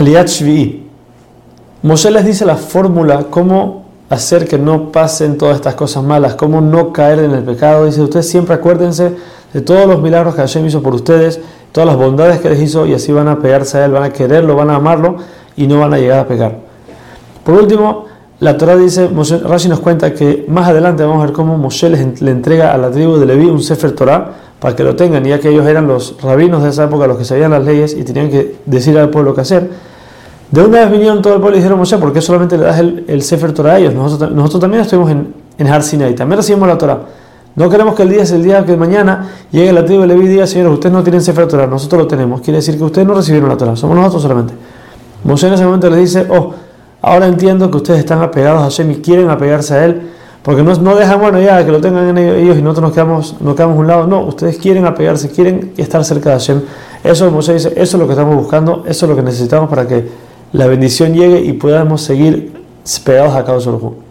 Shvi'i. Moshe les dice la fórmula, cómo hacer que no pasen todas estas cosas malas, cómo no caer en el pecado. Dice, ustedes siempre acuérdense de todos los milagros que Hashem hizo por ustedes, todas las bondades que les hizo y así van a pegarse a Él, van a quererlo, van a amarlo y no van a llegar a pecar. Por último, la Torah dice, Moshe, Rashi nos cuenta que más adelante vamos a ver cómo Moshe le entrega a la tribu de Leví un Sefer Torah para que lo tengan, ya que ellos eran los rabinos de esa época, los que sabían las leyes y tenían que decir al pueblo qué hacer. De una vez vinieron todo el pueblo y dijeron, Moshe, ¿por qué solamente le das el, Sefer Torah a ellos? Nosotros, también estuvimos en, en Har Sinai, también recibimos la Torah. No queremos que el día es el día que mañana llegue la tribu de Leví y diga, señores, ustedes no tienen Sefer Torah, nosotros lo tenemos. Quiere decir que ustedes no recibieron la Torah, somos nosotros solamente. Moshe en ese momento les dice, oh, ahora entiendo que ustedes están apegados a Hashem y quieren apegarse a Él, porque no, no dejan, bueno, ya que lo tengan ellos y nosotros nos quedamos, nos quedamos a un lado. No, ustedes quieren apegarse, quieren estar cerca de Hashem. Eso Moshe dice, eso es lo que estamos buscando, eso es lo que necesitamos para que la bendición llegue y podamos seguir pegados a solo